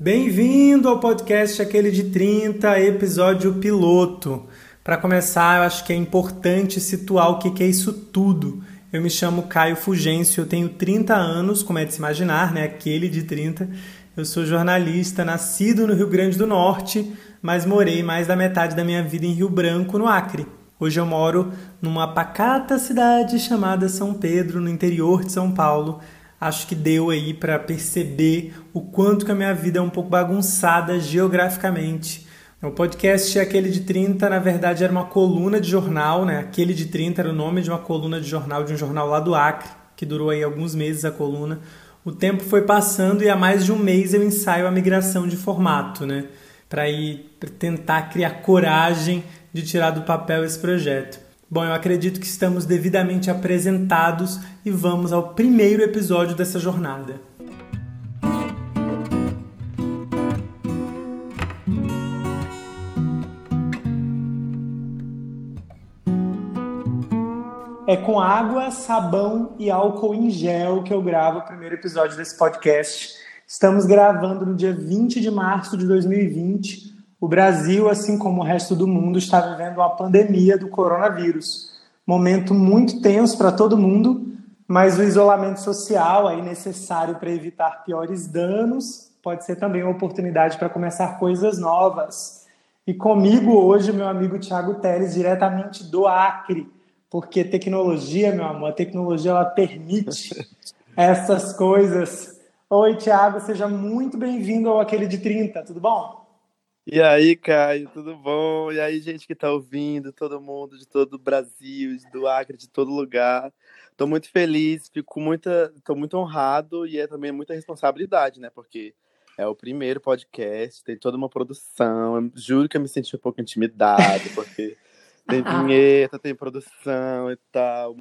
Bem-vindo ao podcast Aquele de 30, episódio piloto. Para começar, eu acho que é importante situar o que é isso tudo. Eu me chamo Caio Fugêncio, eu tenho 30 anos, como é de se imaginar, né? Aquele de 30. Eu sou jornalista, nascido no Rio Grande do Norte, mas morei mais da metade da minha vida em Rio Branco, no Acre. Hoje eu moro numa pacata cidade chamada São Pedro, no interior de São Paulo, acho que deu aí para perceber o quanto que a minha vida é um pouco bagunçada geograficamente. O podcast Aquele de 30, na verdade, era uma coluna de jornal, né? Aquele de 30 era o nome de uma coluna de jornal, de um jornal lá do Acre, que durou aí alguns meses a coluna. O tempo foi passando e há mais de um mês eu ensaio a migração de formato, né? Para ir pra tentar criar coragem de tirar do papel esse projeto. Bom, eu acredito que estamos devidamente apresentados e vamos ao primeiro episódio dessa jornada. É com água, sabão e álcool em gel que eu gravo o primeiro episódio desse podcast. Estamos gravando no dia 20 de março de 2020 o Brasil, assim como o resto do mundo, está vivendo uma pandemia do coronavírus. Momento muito tenso para todo mundo, mas o isolamento social aí necessário para evitar piores danos pode ser também uma oportunidade para começar coisas novas. E comigo hoje, meu amigo Tiago Teles, diretamente do Acre, porque tecnologia, meu amor, a tecnologia ela permite essas coisas. Oi, Tiago, seja muito bem-vindo ao Aquele de 30, tudo bom? E aí, Caio, tudo bom? E aí, gente que tá ouvindo, todo mundo de todo o Brasil, do Acre, de todo lugar. Tô muito feliz, fico muita, tô muito honrado e é também muita responsabilidade, né? Porque é o primeiro podcast, tem toda uma produção. Eu juro que eu me senti um pouco intimidado, porque tem vinheta, tem produção e tal.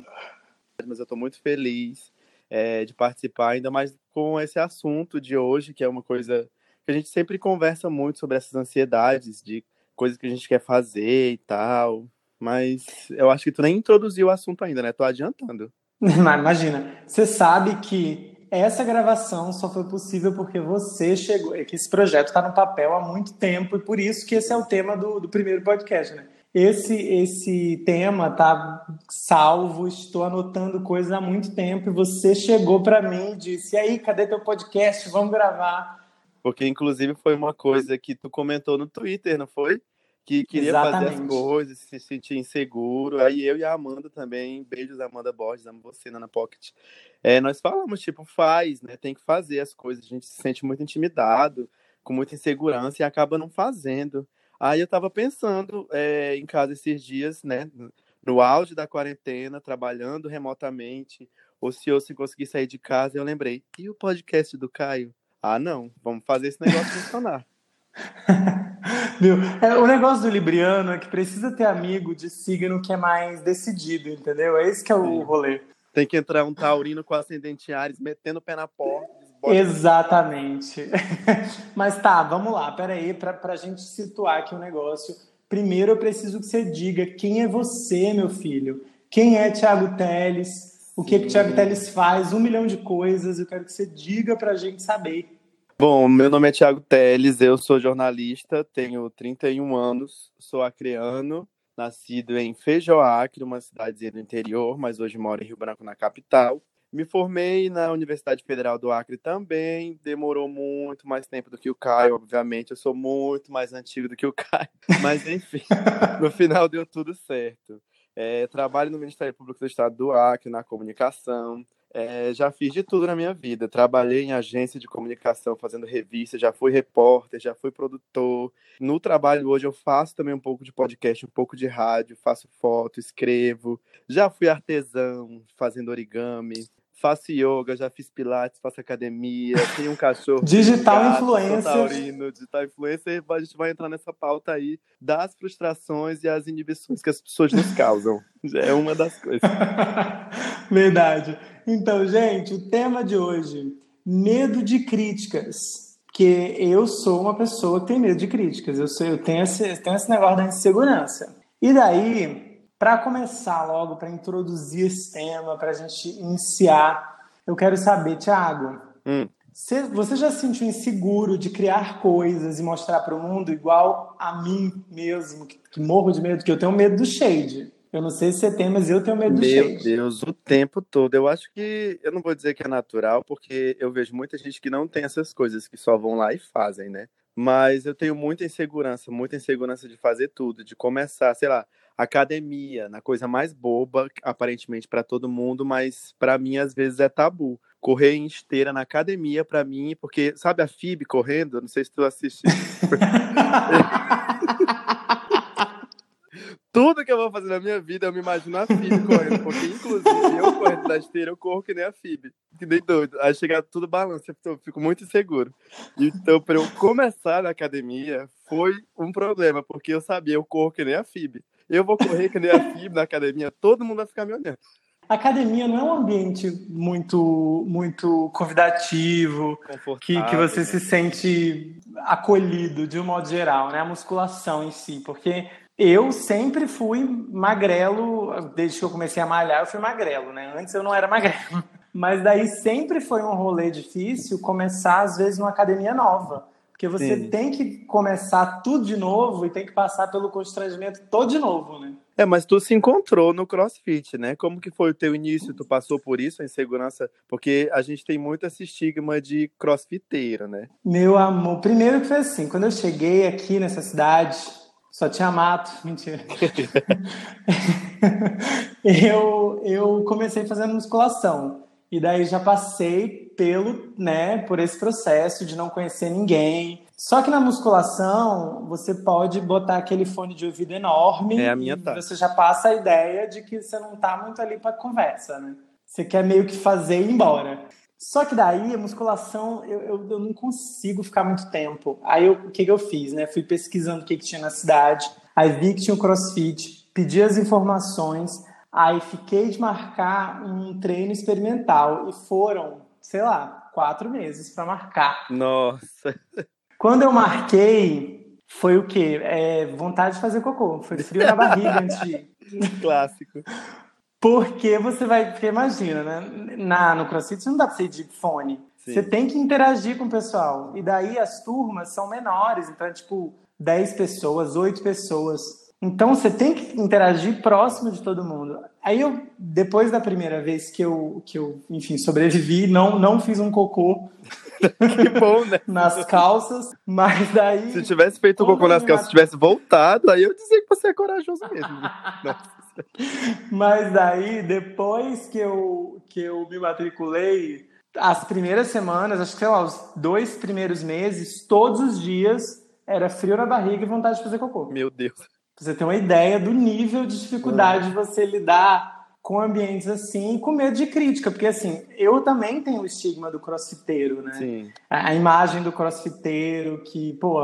Mas eu tô muito feliz é, de participar, ainda mais com esse assunto de hoje, que é uma coisa a gente sempre conversa muito sobre essas ansiedades de coisas que a gente quer fazer e tal. Mas eu acho que tu nem introduziu o assunto ainda, né? Tô adiantando. Imagina, você sabe que essa gravação só foi possível porque você chegou, é que esse projeto está no papel há muito tempo e por isso que esse é o tema do, do primeiro podcast, né? Esse, esse tema tá salvo, estou anotando coisas há muito tempo e você chegou para mim e disse: e aí, cadê teu podcast? Vamos gravar. Porque, inclusive, foi uma coisa que tu comentou no Twitter, não foi? Que queria Exatamente. fazer as coisas, se sentir inseguro. Aí eu e a Amanda também, beijos, Amanda Borges, amo você, Nana Pocket. É, nós falamos, tipo, faz, né? Tem que fazer as coisas. A gente se sente muito intimidado, com muita insegurança e acaba não fazendo. Aí eu tava pensando é, em casa esses dias, né? No auge da quarentena, trabalhando remotamente, ocioso sem conseguir sair de casa, eu lembrei, e o podcast do Caio? Ah, não, vamos fazer esse negócio funcionar. Viu? É, o negócio do Libriano é que precisa ter amigo de signo que é mais decidido, entendeu? É esse que é o rolê. Tem que entrar um taurino com ascendente Ares metendo o pé na porta. Exatamente. Mas tá, vamos lá, peraí, pra, pra gente situar aqui o um negócio. Primeiro eu preciso que você diga quem é você, meu filho. Quem é Thiago Teles? o que, que o Thiago Teles faz, um milhão de coisas. Eu quero que você diga para a gente saber. Bom, meu nome é Thiago Teles, eu sou jornalista, tenho 31 anos, sou acreano, nascido em Feijoacre, uma cidadezinha do interior, mas hoje moro em Rio Branco, na capital. Me formei na Universidade Federal do Acre também, demorou muito mais tempo do que o Caio, obviamente, eu sou muito mais antigo do que o Caio, mas enfim, no final deu tudo certo. É, trabalho no Ministério Público do Estado do Acre, na comunicação. É, já fiz de tudo na minha vida. Trabalhei em agência de comunicação, fazendo revista, já fui repórter, já fui produtor. No trabalho hoje eu faço também um pouco de podcast, um pouco de rádio, faço foto, escrevo. Já fui artesão, fazendo origami. Faço yoga, já fiz pilates, faço academia, tenho um cachorro. digital gato, influencer. Taurino, digital influencer, a gente vai entrar nessa pauta aí das frustrações e as inibições que as pessoas nos causam. é uma das coisas. Verdade. Então, gente, o tema de hoje, medo de críticas. Porque eu sou uma pessoa que tem medo de críticas. Eu, sou, eu tenho, esse, tenho esse negócio da insegurança. E daí, para começar logo, para introduzir esse tema, para a gente iniciar, eu quero saber, Thiago, hum. você já se sentiu inseguro de criar coisas e mostrar para o mundo igual a mim mesmo, que, que, morro de medo, que eu tenho medo do shade. Eu não sei se você tem, mas eu tenho medo do Meu shade. Meu Deus, o tempo todo. Eu acho que, eu não vou dizer que é natural, porque eu vejo muita gente que não tem essas coisas, que só vão lá e fazem, né? Mas eu tenho muita insegurança, muita insegurança de fazer tudo, de começar, sei lá, academia, na coisa mais boba, aparentemente para todo mundo, mas para mim às vezes é tabu. Correr em esteira na academia para mim, porque sabe a Fib correndo? Não sei se tu assistiu. Tudo que eu vou fazer na minha vida, eu me imagino a Fib correndo, porque inclusive eu correndo na esteira, eu corro que nem a Fib, que nem doido. Aí chega tudo balança, eu fico muito inseguro. Então, para eu começar na academia, foi um problema, porque eu sabia, eu corro que nem a Fib. Eu vou correr que nem a FIB na academia, todo mundo vai ficar me olhando. A academia não é um ambiente muito muito convidativo, que, que você né? se sente acolhido de um modo geral, né? A musculação em si, porque eu sempre fui magrelo, desde que eu comecei a malhar, eu fui magrelo, né? Antes eu não era magrelo. Mas daí sempre foi um rolê difícil começar, às vezes, numa academia nova. Porque você Sim. tem que começar tudo de novo e tem que passar pelo constrangimento todo de novo, né? É, mas tu se encontrou no CrossFit, né? Como que foi o teu início? Tu passou por isso, a insegurança? Porque a gente tem muito esse estigma de crossfiteiro, né? Meu amor, primeiro que foi assim, quando eu cheguei aqui nessa cidade, só tinha mato, mentira. eu, eu comecei fazendo musculação. E daí já passei pelo, né, por esse processo de não conhecer ninguém. Só que na musculação, você pode botar aquele fone de ouvido enorme. É a minha tá. Você já passa a ideia de que você não tá muito ali para conversa, né? Você quer meio que fazer e ir embora. Só que daí a musculação eu, eu, eu não consigo ficar muito tempo. Aí eu, o que, que eu fiz, né? Fui pesquisando o que, que tinha na cidade. Aí vi que tinha o crossfit, pedi as informações. Aí fiquei de marcar um treino experimental e foram, sei lá, quatro meses para marcar. Nossa! Quando eu marquei, foi o quê? É, vontade de fazer cocô. Foi frio na barriga antes de ir. Clássico. Porque você vai. Porque imagina, né? Na, no CrossFit não dá pra ser de fone. Sim. Você tem que interagir com o pessoal. E daí as turmas são menores. Então é tipo 10 pessoas, 8 pessoas. Então você tem que interagir próximo de todo mundo. Aí eu, depois da primeira vez que eu, que eu enfim, sobrevivi, não, não fiz um cocô. que bom, né? nas calças, mas daí. Se tivesse feito um cocô nas calças, se tivesse voltado, aí eu dizia que você é corajoso mesmo. mas daí, depois que eu, que eu me matriculei, as primeiras semanas, acho que sei lá, os dois primeiros meses, todos os dias era frio na barriga e vontade de fazer cocô. Meu Deus. Pra você ter uma ideia do nível de dificuldade de você lidar com ambientes assim e com medo de crítica, porque assim, eu também tenho o estigma do crossfiteiro, né? Sim. A, a imagem do crossfiteiro que, pô,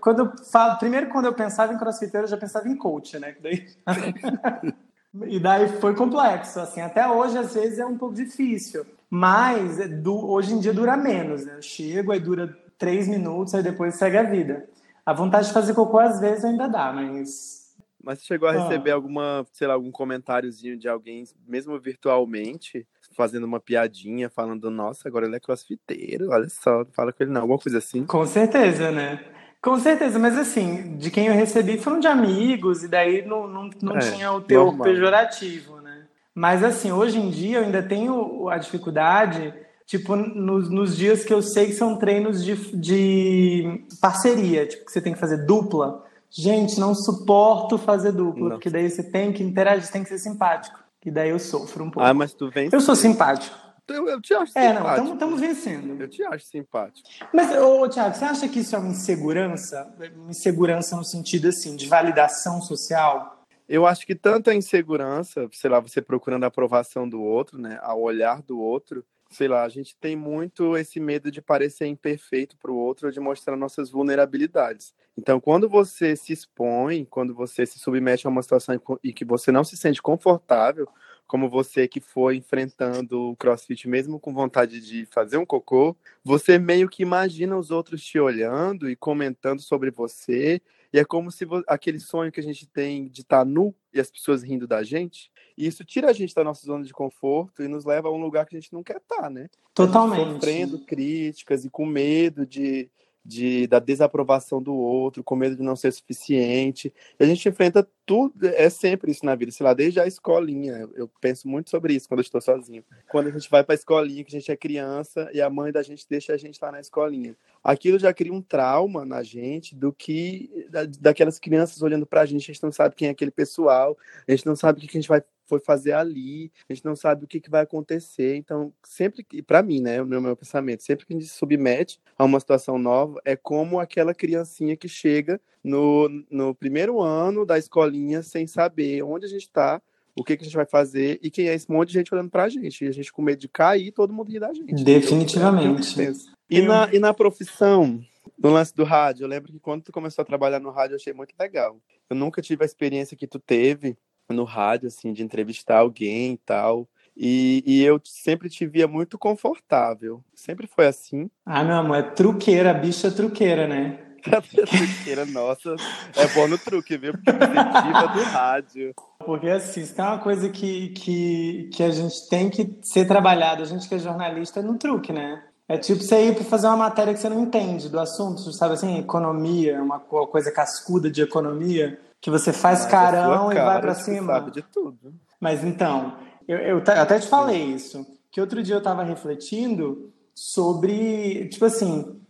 quando eu falo, primeiro quando eu pensava em crossfiteiro, eu já pensava em coach, né? Daí... e daí foi complexo, assim, até hoje às vezes é um pouco difícil, mas é do, hoje em dia dura menos, né? Eu chego, aí dura três minutos, aí depois segue a vida. A vontade de fazer cocô às vezes ainda dá, mas. Mas você chegou a ah. receber ah. alguma, sei lá, algum comentáriozinho de alguém, mesmo virtualmente, fazendo uma piadinha, falando, nossa, agora ele é crossfiteiro, olha só, fala com ele não, alguma coisa assim? Com certeza, né? Com certeza, mas assim, de quem eu recebi foram de amigos, e daí não, não, não é, tinha o teu pejorativo, né? Mas assim, hoje em dia eu ainda tenho a dificuldade tipo, nos, nos, dias que eu sei que são treinos de, de parceria, tipo, que você tem que fazer dupla. Gente, não suporto fazer dupla, não. porque daí você tem que interagir, você tem que ser simpático. E daí eu sofro um pouco. Ah, mas tu vem. Eu sou simpático. Eu, eu te acho é, simpático. É, não, estamos vencendo. Eu te acho simpático. Mas, ô, Thiago, você acha que isso é uma insegurança? Uma insegurança no sentido, assim, de validação social? Eu acho que tanta insegurança, sei lá, você procurando a aprovação do outro, né, ao olhar do outro, sei lá, a gente tem muito esse medo de parecer imperfeito para o outro, de mostrar nossas vulnerabilidades. Então, quando você se expõe, quando você se submete a uma situação e que você não se sente confortável, como você que foi enfrentando o CrossFit mesmo com vontade de fazer um cocô, você meio que imagina os outros te olhando e comentando sobre você, e é como se aquele sonho que a gente tem de estar tá nu e as pessoas rindo da gente, e isso tira a gente da nossa zona de conforto e nos leva a um lugar que a gente não quer estar, tá, né? Totalmente. Sofrendo críticas e com medo de de, da desaprovação do outro, com medo de não ser suficiente. A gente enfrenta tudo, é sempre isso na vida, sei lá, desde a escolinha. Eu, eu penso muito sobre isso quando eu estou sozinho. Quando a gente vai para a escolinha, que a gente é criança e a mãe da gente deixa a gente lá na escolinha. Aquilo já cria um trauma na gente do que da, daquelas crianças olhando para a gente, a gente não sabe quem é aquele pessoal, a gente não sabe o que a gente vai foi fazer ali, a gente não sabe o que, que vai acontecer. Então, sempre que, para mim, né, o meu, meu pensamento, sempre que a gente se submete a uma situação nova, é como aquela criancinha que chega no, no primeiro ano da escolinha sem saber onde a gente está, o que, que a gente vai fazer e quem é esse monte de gente olhando pra gente. E a gente com medo de cair, todo mundo ri da gente. Definitivamente. Então, e, na, e na profissão, no lance do rádio, eu lembro que quando tu começou a trabalhar no rádio, eu achei muito legal. Eu nunca tive a experiência que tu teve no rádio, assim, de entrevistar alguém e tal. E, e, eu sempre te via muito confortável. Sempre foi assim. Ah, meu amor, é truqueira, bicha é truqueira, né? truqueira, nossa. É bom no truque, viu? Porque você é do rádio. Porque assim, isso é uma coisa que, que, que a gente tem que ser trabalhado, a gente que é jornalista, é no truque, né? É tipo você ir para fazer uma matéria que você não entende do assunto, sabe assim, economia, uma coisa cascuda de economia que você faz Mas carão e vai para cima. Sabe de tudo. Mas então, eu, eu, até te falei isso, que outro dia eu estava refletindo sobre, tipo assim,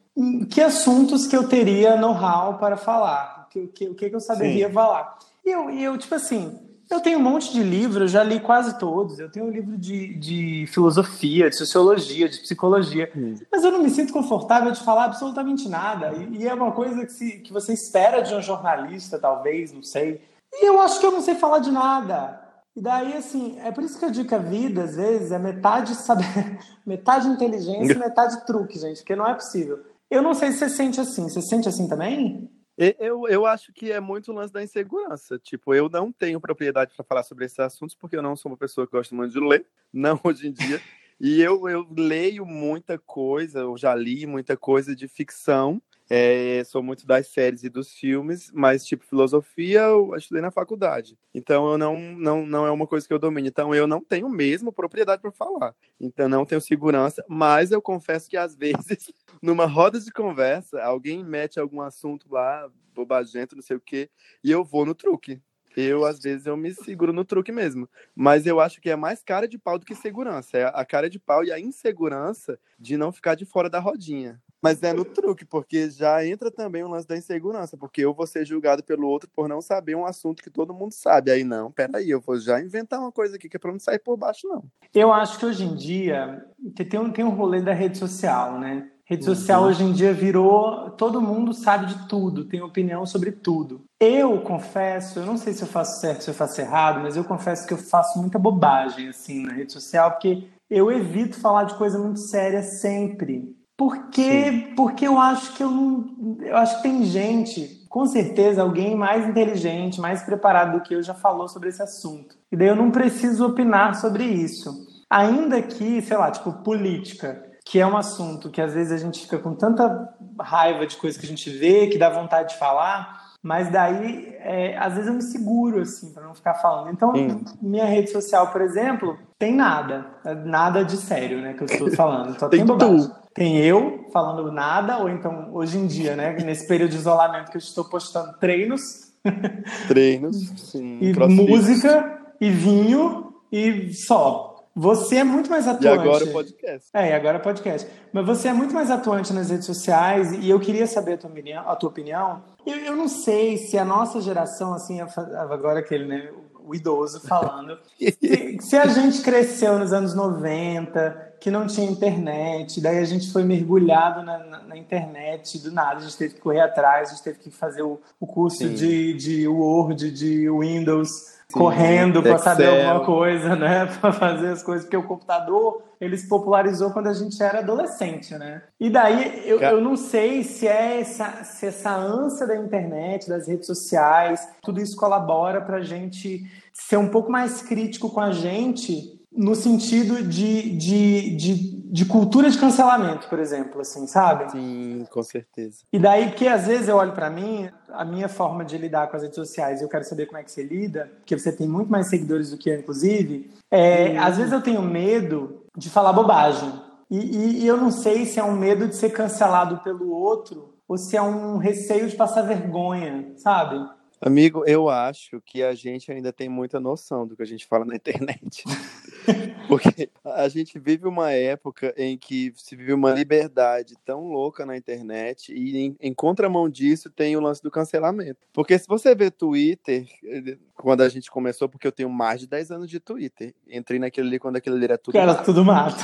que assuntos que eu teria know-how para falar, o que, que, o que eu saberia Sim. falar. E eu, e eu, tipo assim, eu tenho um monte de livros, eu já li quase todos. Eu tenho um livro de, de filosofia, de sociologia, de psicologia. Hum. Mas eu não me sinto confortável de falar absolutamente nada. E, e, é uma coisa que, se, que você espera de um jornalista, talvez, não sei. E eu acho que eu não sei falar de nada. E daí, assim, é por isso que eu digo que a vida, às vezes, é metade saber, metade inteligência e metade truque, gente, porque não é possível. Eu não sei se você sente assim. Você sente assim também? Eu, eu acho que é muito o lance da insegurança. Tipo, eu não tenho propriedade para falar sobre esses assuntos, porque eu não sou uma pessoa que gosta muito de ler, não hoje em dia. E eu, eu leio muita coisa, eu já li muita coisa de ficção, é, sou muito das séries e dos filmes, mas tipo filosofia eu estudei na faculdade. Então eu não, não, não é uma coisa que eu domino. Então eu não tenho mesmo propriedade para falar. Então não tenho segurança, mas eu confesso que às vezes numa roda de conversa alguém mete algum assunto lá bobagento, não sei o quê, e eu vou no truque. Eu, às vezes, eu me seguro no truque mesmo. Mas eu acho que é mais cara de pau do que segurança. É a cara de pau e a insegurança de não ficar de fora da rodinha. Mas é no truque, porque já entra também o lance da insegurança, porque eu vou ser julgado pelo outro por não saber um assunto que todo mundo sabe. Aí não, peraí, eu vou já inventar uma coisa aqui que é pra não sair por baixo, não. Eu acho que hoje em dia tem um, tem um rolê da rede social, né? Rede social uhum. hoje em dia virou. Todo mundo sabe de tudo, tem opinião sobre tudo. Eu confesso, eu não sei se eu faço certo, se eu faço errado, mas eu confesso que eu faço muita bobagem assim na rede social, porque eu evito falar de coisa muito séria sempre. Porque, porque eu acho que eu não. Eu acho que tem gente, com certeza, alguém mais inteligente, mais preparado do que eu já falou sobre esse assunto. E daí eu não preciso opinar sobre isso. Ainda que, sei lá, tipo, política que é um assunto que às vezes a gente fica com tanta raiva de coisas que a gente vê, que dá vontade de falar, mas daí é, às vezes eu me seguro assim para não ficar falando. Então, Sim. minha rede social, por exemplo, tem nada, nada de sério, né, que eu estou falando. Só tem, tem bobagem. Tem eu falando nada, ou então hoje em dia, né, nesse período de isolamento que eu estou postando treinos, treinos, sim, e música e vinho e só. Você é muito mais atuante. E agora o podcast. É, e agora o podcast. Mas você é muito mais atuante nas redes sociais e eu queria saber a tua opinião. A tua opinião. Eu, eu não sei se a nossa geração, assim, agora aquele, né, o idoso falando, se, se a gente cresceu nos anos 90, que não tinha internet, daí a gente foi mergulhado na, na, na internet do nada, a gente teve que correr atrás, a gente teve que fazer o, o curso de, de Word, de Windows, correndo para saber alguma coisa, né? Para fazer as coisas, porque o computador ele se popularizou quando a gente era adolescente, né? E daí eu, eu não sei se é essa, se essa ânsia da internet, das redes sociais, tudo isso colabora para a gente ser um pouco mais crítico com a gente no sentido de, de, de, de, cultura de cancelamento, por exemplo, assim, sabe? Sim, com certeza. E daí, porque às vezes eu olho para mim, a minha forma de lidar com as redes sociais, eu quero saber como é que você lida, porque você tem muito mais seguidores do que eu, inclusive, é, às vezes eu tenho medo de falar bobagem. E, e, e eu não sei se é um medo de ser cancelado pelo outro ou se é um receio de passar vergonha, sabe? Amigo, eu acho que a gente ainda tem muita noção do que a gente fala na internet. Porque a gente vive uma época em que se vive uma liberdade tão louca na internet e em, em contramão disso tem o lance do cancelamento. Porque se você vê Twitter, quando a gente começou, porque eu tenho mais de 10 anos de Twitter, entrei naquele ali quando aquele ali era tudo Era mato. tudo mato.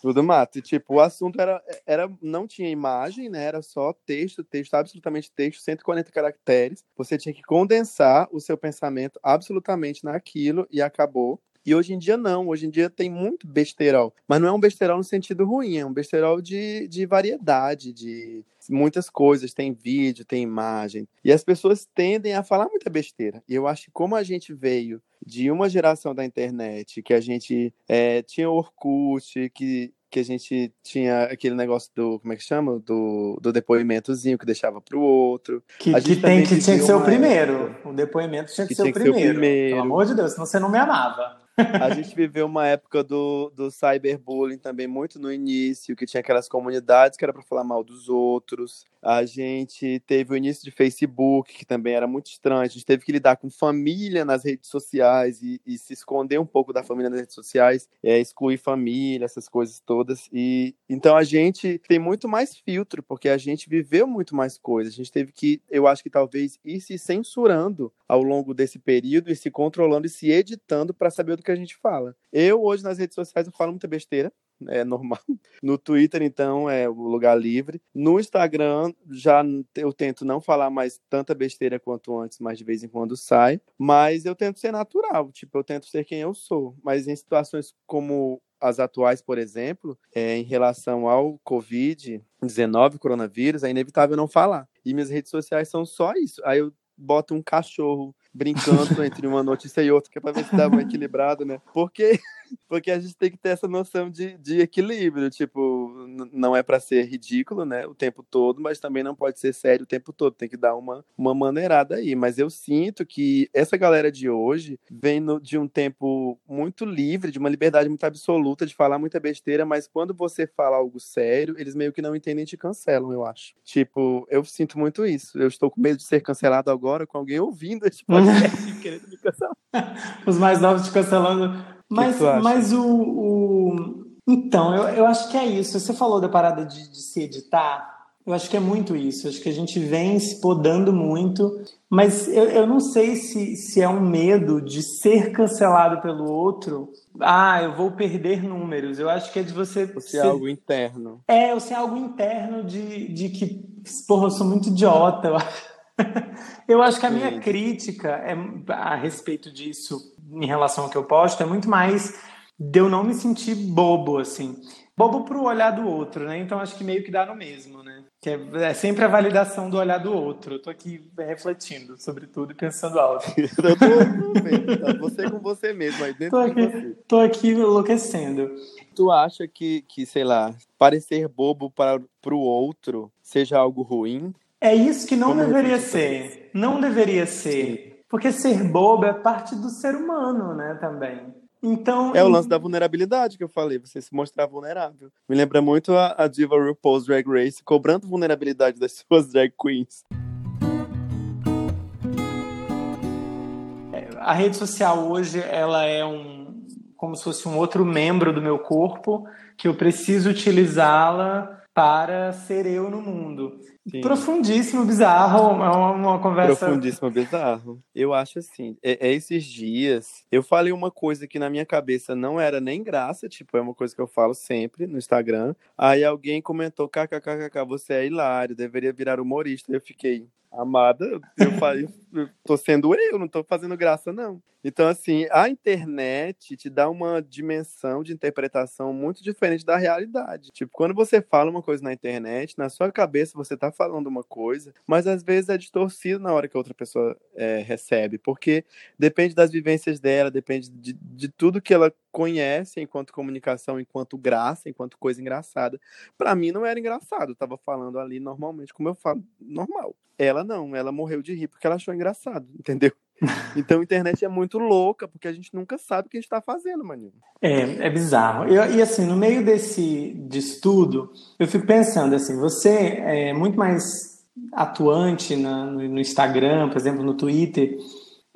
Tudo mato. E, tipo, o assunto era, era. Não tinha imagem, né? Era só texto, texto, absolutamente texto, 140 caracteres. Você tinha que condensar o seu pensamento absolutamente naquilo e acabou. E hoje em dia não, hoje em dia tem muito besterol. Mas não é um besterol no sentido ruim, é um besterol de, de variedade, de muitas coisas, tem vídeo, tem imagem. E as pessoas tendem a falar muita besteira. E eu acho que como a gente veio de uma geração da internet, que a gente é, tinha Orkut, que que a gente tinha aquele negócio do, como é que chama? Do, do depoimentozinho que deixava para o outro. Que, que, tem, que tinha que ser o primeiro. Época. O depoimento tinha que, que ser, tinha o, primeiro. ser o primeiro. Pelo amor de Deus, senão você não me amava. A gente viveu uma época do, do cyberbullying também muito no início, que tinha aquelas comunidades que era para falar mal dos outros. A gente teve o início de Facebook, que também era muito estranho. A gente teve que lidar com família nas redes sociais e, e se esconder um pouco da família nas redes sociais, é, excluir família, essas coisas todas. E então a gente tem muito mais filtro, porque a gente viveu muito mais coisas. A gente teve que, eu acho que talvez, ir se censurando ao longo desse período e se controlando e se editando para saber do que a gente fala. Eu, hoje, nas redes sociais, eu falo muita besteira, é normal. No Twitter, então, é o lugar livre. No Instagram, já eu tento não falar mais tanta besteira quanto antes, mas de vez em quando sai. Mas eu tento ser natural, tipo, eu tento ser quem eu sou. Mas em situações como as atuais, por exemplo, é, em relação ao Covid-19, coronavírus, é inevitável não falar. E minhas redes sociais são só isso. Aí eu boto um cachorro brincando entre uma notícia e outra, que é para ver se dá uma equilibrada, né? Porque porque a gente tem que ter essa noção de, de equilíbrio, tipo, não é para ser ridículo, né, o tempo todo, mas também não pode ser sério o tempo todo, tem que dar uma, uma maneirada aí, mas eu sinto que essa galera de hoje vem no, de um tempo muito livre, de uma liberdade muito absoluta de falar muita besteira, mas quando você fala algo sério, eles meio que não entendem e te cancelam, eu acho. Tipo, eu sinto muito isso, eu estou com medo de ser cancelado agora com alguém ouvindo esse podcast querendo me cancelar. Os mais novos te cancelando mas, mas o, o, Então, eu, eu acho que é isso. Você falou da parada de, de se editar. Eu acho que é muito isso. Eu acho que a gente vem se podando muito, mas eu, eu não sei se, se é um medo de ser cancelado pelo outro. Ah, eu vou perder números. Eu acho que é de você. Ou ser, ser algo interno. É, ou ser algo interno de, de que, porra, eu sou muito idiota. Eu acho, eu acho que a minha Sim. crítica é, a respeito disso em relação ao que eu posto é muito mais de eu não me sentir bobo, assim. Bobo pro olhar do outro, né? Então acho que meio que dá no mesmo, né? Que é, é sempre a validação do olhar do outro. Eu tô aqui refletindo sobre tudo e pensando alto. eu tô, tá você com você mesmo aí dentro tô aqui, de você. Tô aqui enlouquecendo. Tu acha que, que sei lá, parecer bobo para pro outro seja algo ruim? É isso que não Como deveria ser. Não deveria ser. Sim. Porque ser bobo é parte do ser humano, né, também. Então, é o lance da vulnerabilidade que eu falei, você se mostrar vulnerável. Me lembra muito a, a diva RuPaul's Drag Race cobrando vulnerabilidade das suas drag queens. É, a rede social hoje, ela é um como se fosse um outro membro do meu corpo que eu preciso utilizá-la para ser eu no mundo. Sim. Profundíssimo, bizarro, é uma, uma, conversa. Profundíssimo, bizarro. Eu acho assim, é, é, esses dias, eu falei uma coisa que na minha cabeça não era nem graça, tipo, é uma coisa que eu falo sempre no Instagram. Aí alguém comentou, kkkk, você é hilário, deveria virar humorista. Eu fiquei, amada, eu, eu tô sendo eu, não tô fazendo graça, não. Então, assim, a internet te dá uma dimensão de interpretação muito diferente da realidade. Tipo, quando você fala uma coisa na internet, na sua cabeça você tá falando uma coisa, mas às vezes é distorcido na hora que a outra pessoa é, recebe, porque depende das vivências dela, depende de, de tudo que ela conhece enquanto comunicação, enquanto graça, enquanto coisa engraçada. Para mim não era engraçado, eu tava falando ali normalmente, como eu falo, normal. Ela não, ela morreu de rir porque ela achou engraçado, entendeu? Então a internet é muito louca, porque a gente nunca sabe o que a gente está fazendo, maninho. É, é bizarro. Eu, e assim, no meio desse de estudo, eu fico pensando assim, você é muito mais atuante na, no, no, Instagram, por exemplo, no Twitter.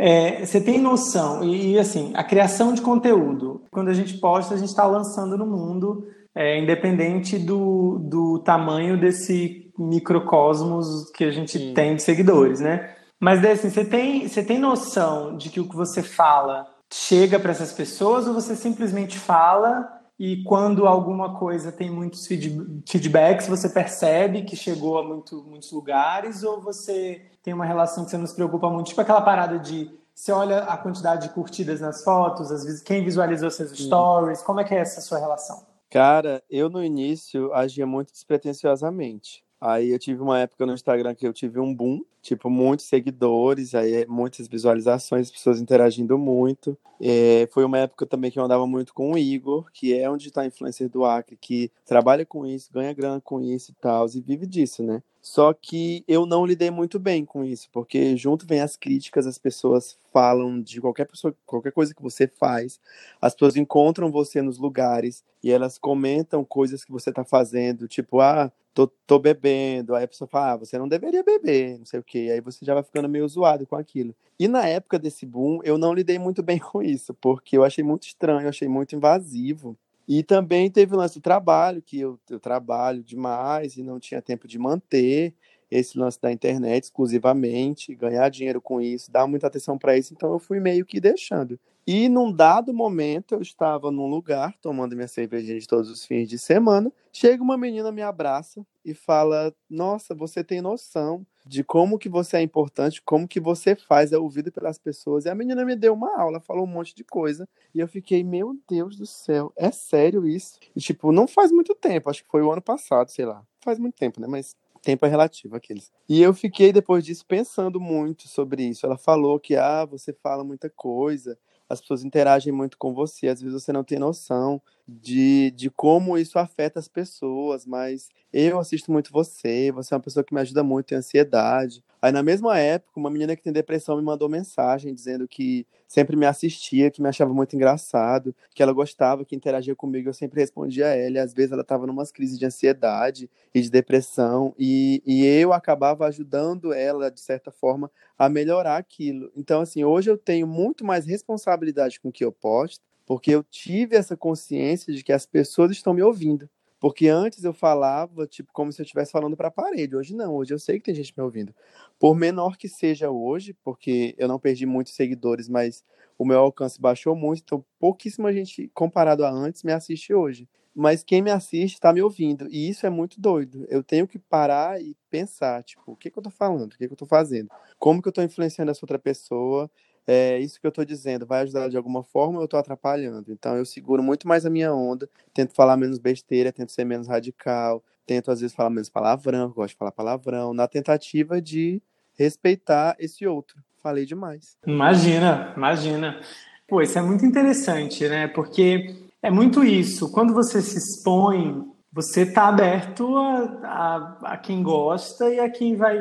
É, você tem noção, e, e assim, a criação de conteúdo, quando a gente posta, a gente está lançando no mundo, é, independente do, do tamanho desse microcosmos que a gente Sim. tem de seguidores, né? Mas assim, você tem, você tem noção de que o que você fala chega para essas pessoas ou você simplesmente fala e quando alguma coisa tem muitos feedbacks, você percebe que chegou a muito, muitos lugares ou você tem uma relação que você não se preocupa muito? Tipo aquela parada de você olha a quantidade de curtidas nas fotos, às vezes quem visualizou seus stories, como é que é essa sua relação? Cara, eu no início agia muito despretensiosamente. Aí eu tive uma época no Instagram que eu tive um boom, tipo, muitos seguidores, aí muitas visualizações, pessoas interagindo muito. É, foi uma época também que eu andava muito com o Igor, que é um digital influencer do Acre, que trabalha com isso, ganha grana com isso e tal, e vive disso, né? Só que eu não lidei muito bem com isso, porque junto vem as críticas, as pessoas falam de qualquer pessoa, qualquer coisa que você faz, as pessoas encontram você nos lugares e elas comentam coisas que você tá fazendo, tipo, ah, tô, tô bebendo, aí a pessoa fala, ah, você não deveria beber, não sei o quê, aí você já vai ficando meio zoado com aquilo. E na época desse boom, eu não lidei muito bem com isso, porque eu achei muito estranho, eu achei muito invasivo. E também teve o lance do trabalho, que eu, eu trabalho demais e não tinha tempo de manter esse lance da internet exclusivamente, ganhar dinheiro com isso, dar muita atenção para isso, então eu fui meio que deixando. E num dado momento, eu estava num lugar, tomando minha cervejinha de todos os fins de semana. Chega uma menina, me abraça e fala: Nossa, você tem noção de como que você é importante, como que você faz, é ouvido pelas pessoas. E a menina me deu uma aula, falou um monte de coisa. E eu fiquei: Meu Deus do céu, é sério isso? E tipo, não faz muito tempo, acho que foi o ano passado, sei lá. Faz muito tempo, né? Mas tempo é relativo aqueles. E eu fiquei depois disso pensando muito sobre isso. Ela falou que ah, você fala muita coisa, as pessoas interagem muito com você, às vezes você não tem noção de, de como isso afeta as pessoas, mas eu assisto muito você, você é uma pessoa que me ajuda muito, tem ansiedade. Aí na mesma época, uma menina que tem depressão me mandou mensagem dizendo que sempre me assistia, que me achava muito engraçado, que ela gostava, que interagia comigo, eu sempre respondia a ela, e às vezes ela estava numa crises de ansiedade e de depressão, e, e eu acabava ajudando ela, de certa forma, a melhorar aquilo. Então, assim, hoje eu tenho muito mais responsabilidade com o que eu posto, porque eu tive essa consciência de que as pessoas estão me ouvindo. Porque antes eu falava, tipo, como se eu estivesse falando para a parede. Hoje não, hoje eu sei que tem gente me ouvindo. Por menor que seja hoje, porque eu não perdi muitos seguidores, mas o meu alcance baixou muito, então pouquíssima gente, comparado a antes, me assiste hoje. Mas quem me assiste está me ouvindo, e isso é muito doido. Eu tenho que parar e pensar, tipo, o que, que eu estou falando, o que, que eu estou fazendo, como que eu estou influenciando essa outra pessoa, é, isso que eu estou dizendo vai ajudar de alguma forma ou eu estou atrapalhando? Então eu seguro muito mais a minha onda, tento falar menos besteira, tento ser menos radical, tento às vezes falar menos palavrão, gosto de falar palavrão, na tentativa de respeitar esse outro. Falei demais. Imagina, imagina. Pô, isso é muito interessante, né? Porque é muito isso. Quando você se expõe, você está aberto a, a, a, quem gosta e a quem vai,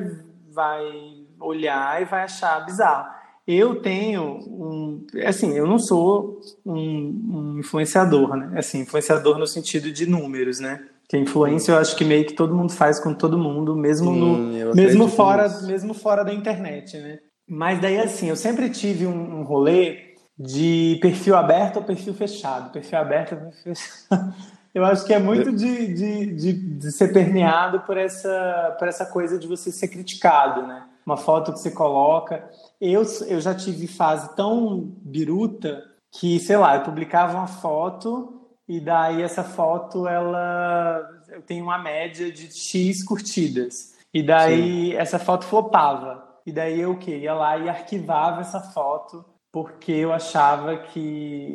vai olhar e vai achar bizarro. Eu tenho um. Assim, eu não sou um, um, influenciador, né? Assim, influenciador no sentido de números, né? Que influência eu acho que meio que todo mundo faz com todo mundo, mesmo, Sim, no, mesmo, fora, mesmo fora da internet, né? Mas daí, assim, eu sempre tive um, um rolê de perfil aberto ou perfil fechado. Perfil aberto ou perfil fechado. Eu acho que é muito de, de, de, de, ser permeado por essa, por essa coisa de você ser criticado, né? Uma foto que você coloca. Eu, eu já tive fase tão biruta que, sei lá, eu publicava uma foto e daí essa foto, ela eu tenho uma média de X curtidas. E daí Sim. essa foto flopava. E daí eu o quê? Ia lá e arquivava essa foto porque eu achava que.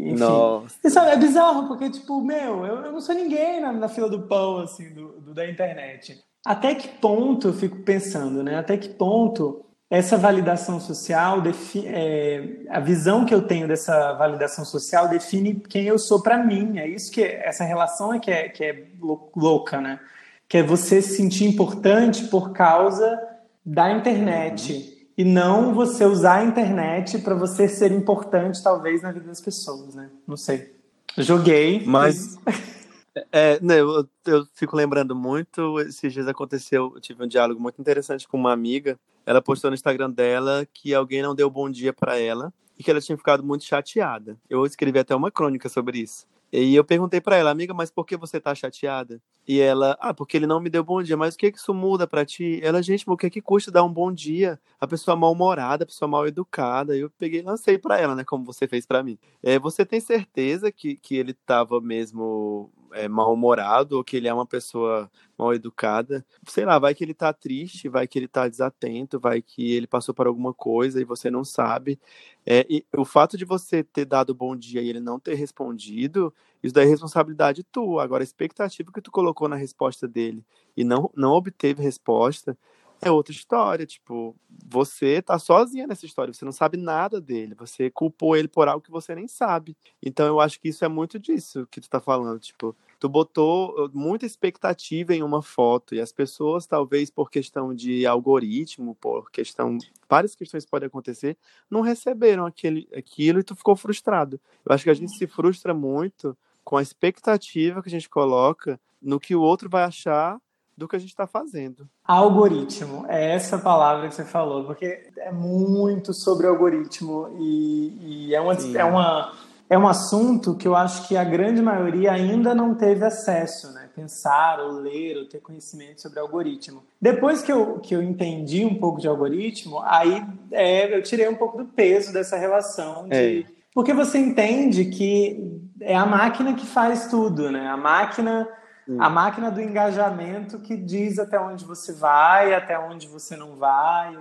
Enfim. Nossa. É bizarro, porque, tipo, meu, eu, eu não sou ninguém na, na fila do pão, assim, do, do, da internet. Até que ponto, eu fico pensando, né? Até que ponto essa validação social, é, a visão que eu tenho dessa validação social define quem eu sou para mim. É isso que essa relação é que, é que é louca, né? Que é você se sentir importante por causa da internet. Uhum e não você usar a internet para você ser importante, talvez, na vida das pessoas, né? Não sei. Joguei. Mas. é, eu, eu fico lembrando muito. Esses dias aconteceu, eu tive um diálogo muito interessante com uma amiga. Ela postou no Instagram dela que alguém não deu bom dia para ela e que ela tinha ficado muito chateada. Eu escrevi até uma crônica sobre isso. E eu perguntei para ela, amiga, mas por que você tá chateada? E ela, ah, porque ele não me deu bom dia. Mas o que que isso muda para ti? Ela, gente, o que que custa dar um bom dia? A pessoa mal-humorada, a pessoa mal educada. Eu peguei lancei para ela, né, como você fez para mim. É, você tem certeza que, que ele tava mesmo é, mal-humorado ou que ele é uma pessoa mal educada. Sei lá, vai que ele tá triste, vai que ele tá desatento, vai que ele passou por alguma coisa e você não sabe. É, e o fato de você ter dado bom dia e ele não ter respondido, isso daí é responsabilidade tua. Agora, a expectativa que tu colocou na resposta dele e não, não obteve resposta, é outra história. Tipo, você tá sozinha nessa história, você não sabe nada dele, você culpou ele por algo que você nem sabe. Então eu acho que isso é muito disso que tu tá falando. Tipo, tu botou muita expectativa em uma foto e as pessoas, talvez por questão de algoritmo, por questão. Várias questões podem acontecer, não receberam aquele, aquilo e tu ficou frustrado. Eu acho que a gente se frustra muito com a expectativa que a gente coloca no que o outro vai achar do que a gente está fazendo. Algoritmo, é essa palavra que você falou, porque é muito sobre algoritmo e, e é, uma, é, uma, é um assunto que eu acho que a grande maioria ainda não teve acesso, né? Pensar, ou ler, ou ter conhecimento sobre algoritmo. Depois que eu, que eu entendi um pouco de algoritmo, aí é, eu tirei um pouco do peso dessa relação de. É. Porque você entende que é a máquina que faz tudo, né? A máquina a máquina do engajamento que diz até onde você vai, até onde você não vai,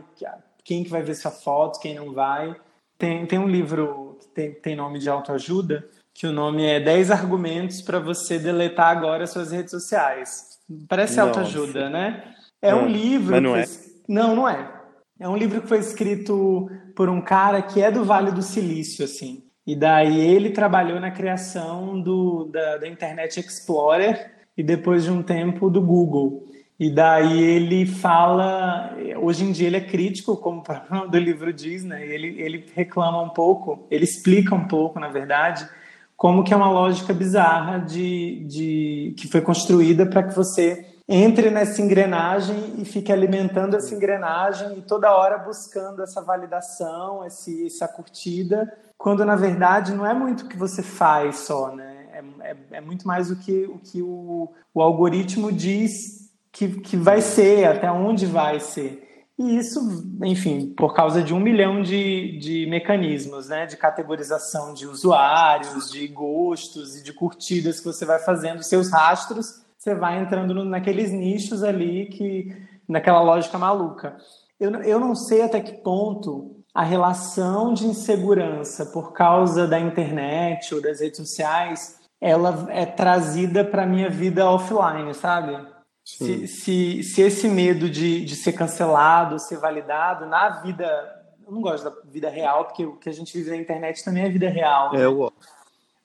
quem que vai ver sua foto, quem não vai. Tem, tem um livro que tem, tem nome de autoajuda, que o nome é 10 argumentos para você deletar agora suas redes sociais. Parece Nossa. autoajuda, né? É, é um livro. Mas não é? Não, não é. É um livro que foi escrito por um cara que é do Vale do Silício, assim. E daí ele trabalhou na criação do, da, da Internet Explorer e depois de um tempo do Google. E daí ele fala, hoje em dia ele é crítico, como o próprio do livro diz, né? Ele, ele reclama um pouco, ele explica um pouco, na verdade, como que é uma lógica bizarra de, de que foi construída para que você entre nessa engrenagem e fique alimentando essa engrenagem e toda hora buscando essa validação, esse, essa curtida, quando na verdade não é muito o que você faz só, né? É, é, muito mais o que o, que o, o algoritmo diz que, que vai ser, até onde vai ser. E isso, enfim, por causa de um milhão de, de mecanismos, né? De categorização de usuários, de gostos e de curtidas que você vai fazendo, seus rastros, você vai entrando no, naqueles nichos ali que naquela lógica maluca. Eu, eu não sei até que ponto a relação de insegurança por causa da internet ou das redes sociais ela é trazida para minha vida offline, sabe? Se, se, se, esse medo de, de ser cancelado, ser validado na vida. Eu não gosto da vida real, porque o que a gente vive na internet também é vida real. É o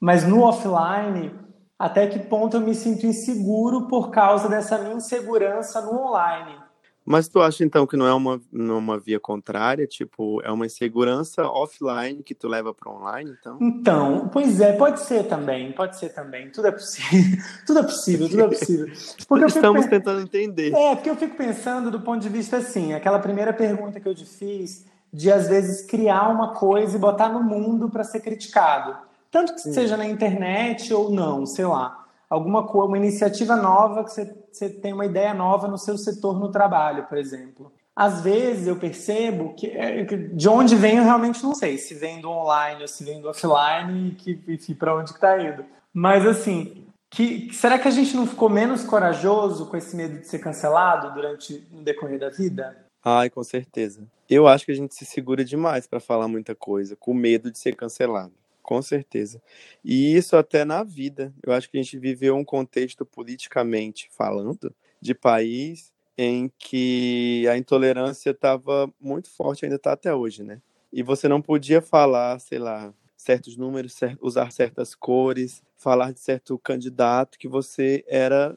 Mas no offline, até que ponto eu me sinto inseguro por causa dessa minha insegurança no online? Mas tu acha então que não é uma, não é uma via contrária, tipo, é uma insegurança offline que tu leva para online, então? Então, pois é, pode ser também, pode ser também. Tudo é possível, tudo é possível, tudo é possível. Porque Estamos fico... tentando entender. É, porque eu fico pensando do ponto de vista assim, aquela primeira pergunta que eu te fiz, de às vezes criar uma coisa e botar no mundo para ser criticado, tanto que Sim. seja na internet ou não, sei lá. alguma coisa, uma iniciativa nova que você, você tem uma ideia nova no seu setor no trabalho, por exemplo. Às vezes eu percebo que é, de onde vem eu realmente não sei, se vem do online ou se vem do offline, que enfim, para onde que tá indo. Mas assim, que, será que a gente não ficou menos corajoso com esse medo de ser cancelado durante o decorrer da vida? Ai, com certeza. Eu acho que a gente se segura demais para falar muita coisa, com medo de ser cancelado. Com certeza. E isso até na vida. Eu acho que a gente viveu um contexto politicamente falando de país em que a intolerância estava muito forte, ainda está até hoje, né? E você não podia falar, sei lá, certos números, usar certas cores, falar de certo candidato que você era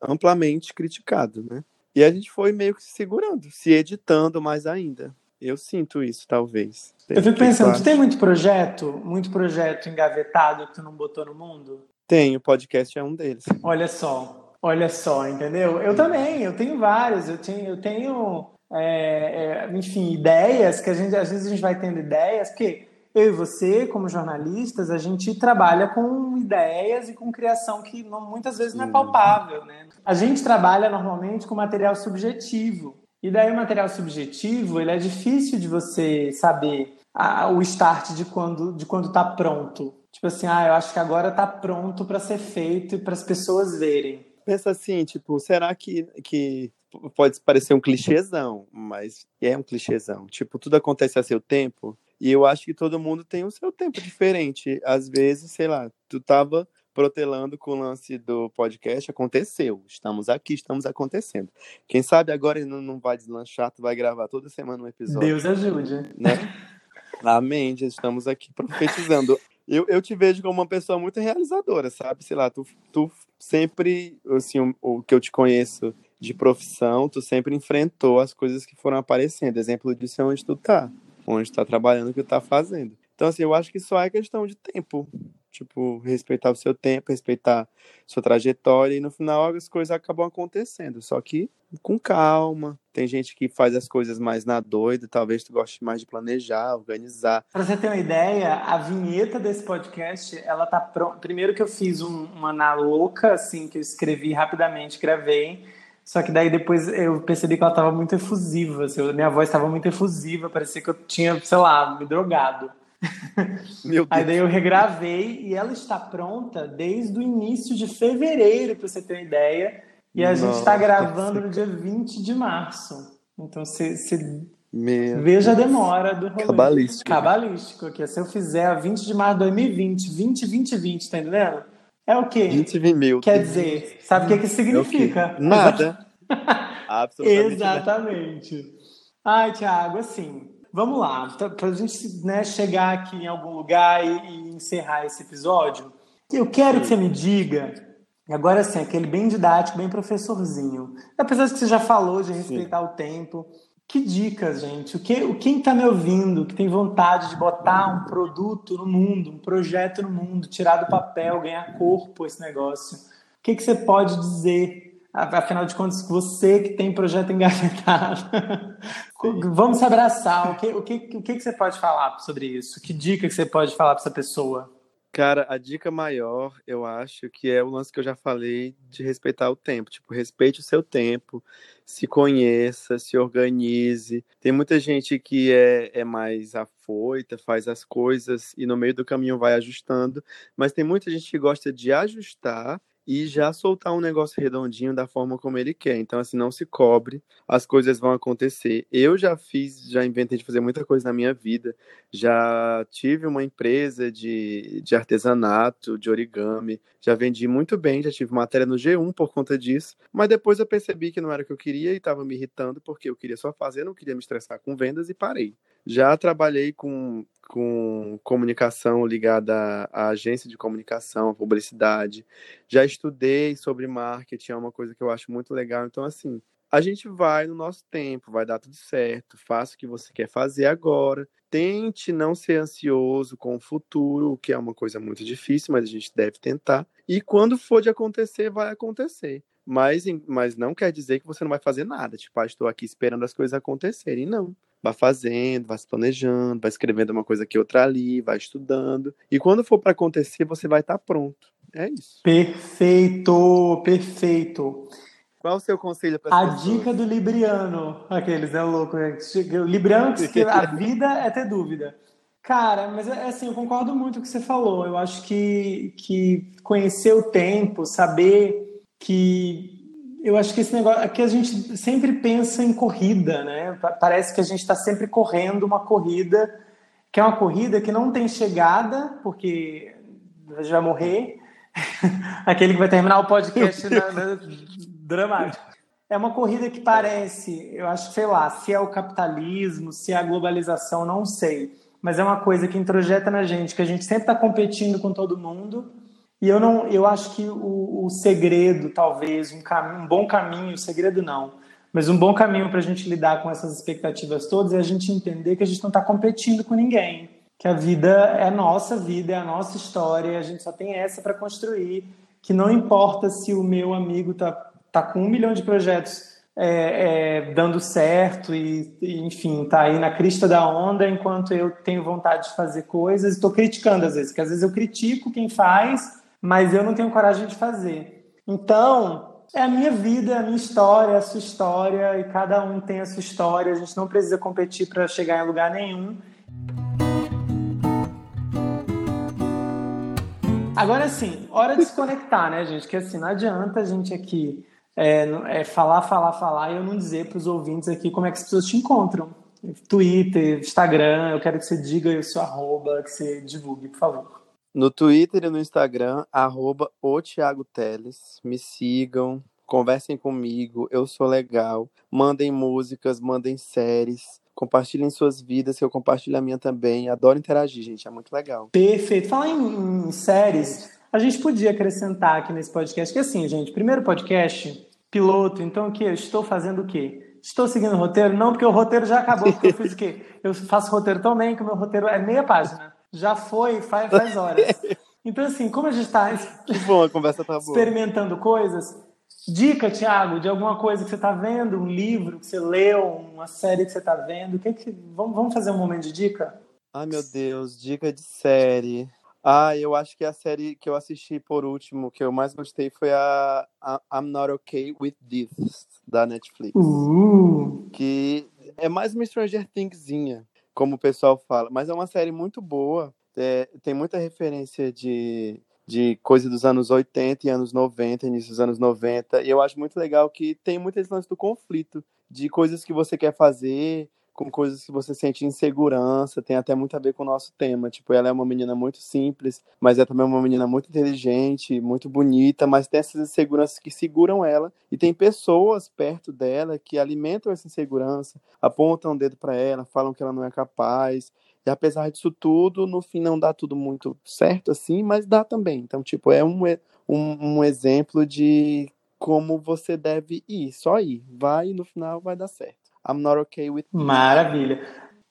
amplamente criticado, né? E a gente foi meio que se segurando, se editando mais ainda. Eu sinto isso, talvez. Eu fico pensando, tu tem muito projeto, muito projeto engavetado que tu não botou no mundo? Tenho, o podcast é um deles. Olha só, Olha só, entendeu? Eu também, eu tenho vários, eu tenho, eu tenho é, é, enfim, ideias que a gente, às vezes a gente vai tendo ideias, porque eu e você, como jornalistas, a gente trabalha com ideias e com criação que não, muitas vezes não é palpável, né? A gente trabalha normalmente com material subjetivo. E daí o material subjetivo, ele é difícil de você saber a, o start de quando de quando está pronto. Tipo assim, ah, eu acho que agora está pronto para ser feito e para as pessoas verem pensa assim, tipo, será que, que pode parecer um clichêzão, mas é um clichêzão. Tipo, tudo acontece a seu tempo, e eu acho que todo mundo tem o seu tempo diferente. Às vezes, sei lá, tu tava protelando com o lance do podcast, aconteceu. Estamos aqui, estamos acontecendo. Quem sabe agora ele não, não vai deslanchar, tu vai gravar toda semana um episódio. Deus ajude. Né? Amém, já estamos aqui profetizando. Eu, eu te vejo como uma pessoa muito realizadora, sabe? Sei lá, tu, tu sempre, assim, o, o, que eu te conheço de profissão, tu sempre enfrentou as coisas que foram aparecendo. Exemplo disso é onde tu tá, onde tu tá trabalhando, o que tu tá fazendo. Então, assim, eu acho que só é questão de tempo. Tipo, respeitar o seu tempo, respeitar sua trajetória, e no final as coisas acabam acontecendo. Só que com calma. Tem gente que faz as coisas mais na doida, talvez tu goste mais de planejar, organizar. Para você ter uma ideia, a vinheta desse podcast, ela tá pronta. Primeiro que eu fiz um, uma na louca, assim, que eu escrevi rapidamente, gravei. Só que daí depois eu percebi que ela estava muito efusiva, assim, minha voz estava muito efusiva, parecia que eu tinha, sei lá, me drogado. Meu Deus. Aí daí eu regravei e ela está pronta desde o início de fevereiro, para você ter uma ideia. E a Nossa, gente está gravando no dia 20 de março. Então você veja a demora do rolê. Cabalístico. Cabalístico aqui. Se eu fizer a 20 de março de 2020, 20, 20, 20, tá entendendo? É o quê? 20 mil. Quer dizer, sabe o que, que significa? É nada. Absolutamente. Exatamente. Ai, Tiago, assim, vamos lá. Para a gente né, chegar aqui em algum lugar e, e encerrar esse episódio, eu quero que você me diga Agora sim, aquele bem didático, bem professorzinho. Apesar de que você já falou de respeitar sim. o tempo, que dicas, gente? O que, quem está me ouvindo, que tem vontade de botar um produto no mundo, um projeto no mundo, tirar do papel, ganhar corpo esse negócio, o que, que você pode dizer? Afinal de contas, você que tem projeto engavetado, vamos se abraçar. O que, o, que, o que, você pode falar sobre isso? Que dica que você pode falar para essa pessoa? Cara, a dica maior, eu acho, que é o lance que eu já falei de respeitar o tempo. Tipo, respeite o seu tempo, se conheça, se organize. Tem muita gente que é, é mais afoita, faz as coisas e no meio do caminho vai ajustando, mas tem muita gente que gosta de ajustar e já soltar um negócio redondinho da forma como ele quer. Então, assim, não se cobre, as coisas vão acontecer. Eu já fiz, já inventei de fazer muita coisa na minha vida. Já tive uma empresa de, de artesanato, de origami. Já vendi muito bem, já tive matéria no G1 por conta disso. Mas depois eu percebi que não era o que eu queria e estava me irritando porque eu queria só fazer, não queria me estressar com vendas e parei. Já trabalhei com, com comunicação ligada à agência de comunicação, publicidade. Já estudei sobre marketing, é uma coisa que eu acho muito legal. Então, assim, a gente vai no nosso tempo, vai dar tudo certo. Faça o que você quer fazer agora. Tente não ser ansioso com o futuro, o que é uma coisa muito difícil, mas a gente deve tentar. E quando for de acontecer, vai acontecer. Mas, mas não quer dizer que você não vai fazer nada. Tipo, ah, estou aqui esperando as coisas acontecerem. Não vai fazendo, vai se planejando, vai escrevendo uma coisa aqui, outra ali, vai estudando. E quando for para acontecer, você vai estar tá pronto. É isso. Perfeito, perfeito. Qual o seu conselho para A pessoas? dica do Libriano. Aqueles, é louco. É, o Libriano diz que a vida é ter dúvida. Cara, mas é, é assim, eu concordo muito com o que você falou. Eu acho que, que conhecer o tempo, saber que. Eu acho que esse negócio. Aqui a gente sempre pensa em corrida, né? Parece que a gente está sempre correndo uma corrida, que é uma corrida que não tem chegada, porque a gente vai morrer. Aquele que vai terminar o podcast na, na, dramático. É uma corrida que parece, eu acho, sei lá, se é o capitalismo, se é a globalização, não sei mas é uma coisa que introjeta na gente, que a gente sempre está competindo com todo mundo. E eu não, eu acho que o, o segredo, talvez, um, caminho, um bom caminho, segredo não, mas um bom caminho para a gente lidar com essas expectativas todas é a gente entender que a gente não está competindo com ninguém, que a vida é a nossa vida, é a nossa história, a gente só tem essa para construir, que não importa se o meu amigo está tá com um milhão de projetos é, é, dando certo e, e, enfim, tá aí na crista da onda, enquanto eu tenho vontade de fazer coisas. Estou criticando às vezes, porque às vezes eu critico quem faz, mas eu não tenho coragem de fazer. Então, é a minha vida, é a minha história, é a sua história, e cada um tem a sua história. A gente não precisa competir para chegar em lugar nenhum. Agora sim, hora de se conectar, né, gente? Que assim, não adianta a gente aqui é, é falar, falar, falar e eu não dizer para os ouvintes aqui como é que as pessoas te encontram. Twitter, Instagram, eu quero que você diga o seu arroba, que você divulgue, por favor. No Twitter e no Instagram, arroba o Thiago Teles. Me sigam, conversem comigo, eu sou legal. Mandem músicas, mandem séries, compartilhem suas vidas, que eu compartilho a minha também. Adoro interagir, gente, é muito legal. Perfeito. Falar em, em séries, a gente podia acrescentar aqui nesse podcast que assim, gente, primeiro podcast, piloto, então o que? Eu estou fazendo o quê? Estou seguindo o roteiro? Não, porque o roteiro já acabou, porque eu fiz o quê? Eu faço roteiro também, que o meu roteiro é meia página. Já foi, faz, faz horas. Então, assim, como a gente está tá experimentando coisas, dica, Thiago, de alguma coisa que você está vendo, um livro que você leu, uma série que você está vendo, que que... Vamos, vamos fazer um momento de dica? Ai, meu Deus, dica de série. Ah, eu acho que a série que eu assisti por último, que eu mais gostei, foi a, a I'm Not Okay With This, da Netflix. Uh. Que é mais uma Stranger Thingzinha, como o pessoal fala. Mas é uma série muito boa. É, tem muita referência de, de coisa dos anos 80 e anos 90, início dos anos 90. E eu acho muito legal que tem muitas lances do conflito, de coisas que você quer fazer com coisas que você sente insegurança, tem até muito a ver com o nosso tema. Tipo, ela é uma menina muito simples, mas é também uma menina muito inteligente, muito bonita, mas tem essas inseguranças que seguram ela e tem pessoas perto dela que alimentam essa insegurança, apontam o dedo para ela, falam que ela não é capaz. E apesar disso tudo, no fim não dá tudo muito certo assim, mas dá também. Então, tipo, é um, um, um exemplo de como você deve ir, só ir. Vai e no final vai dar certo. I'm not okay with Maravilha.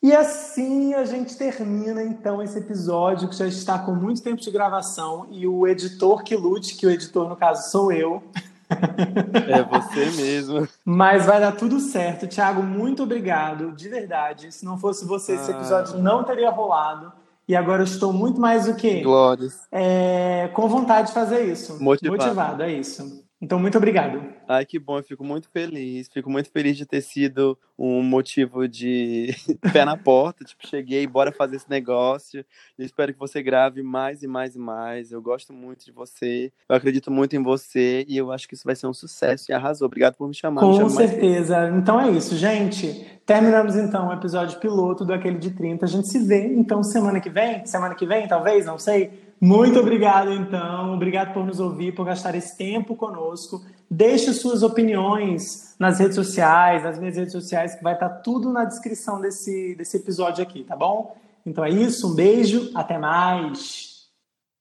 E assim a gente termina então esse episódio que já está com muito tempo de gravação e o editor que lute, que o editor no caso sou eu. É você mesmo. Mas vai dar tudo certo. Thiago, muito obrigado, de verdade. Se não fosse você, esse episódio ah. não teria rolado. E agora eu estou muito mais do que. Glórias. É, com vontade de fazer isso. Motivado. Motivado, é isso. Então, muito obrigado. Ai, que bom, eu fico muito feliz. Fico muito feliz de ter sido um motivo de pé na porta. tipo, cheguei, bora fazer esse negócio. Eu espero que você grave mais e mais e mais. Eu gosto muito de você. Eu acredito muito em você e eu acho que isso vai ser um sucesso. E arrasou. Obrigado por me chamar. Com me certeza. Então é isso, gente. Terminamos então o episódio piloto do Aquele de 30. A gente se vê então semana que vem. Semana que vem, talvez, não sei muito obrigado, então. Obrigado por nos ouvir, por gastar esse tempo conosco. Deixe suas opiniões nas redes sociais, nas minhas redes sociais, que vai estar tudo na descrição desse, desse episódio aqui, tá bom? Então é isso, um beijo, até mais.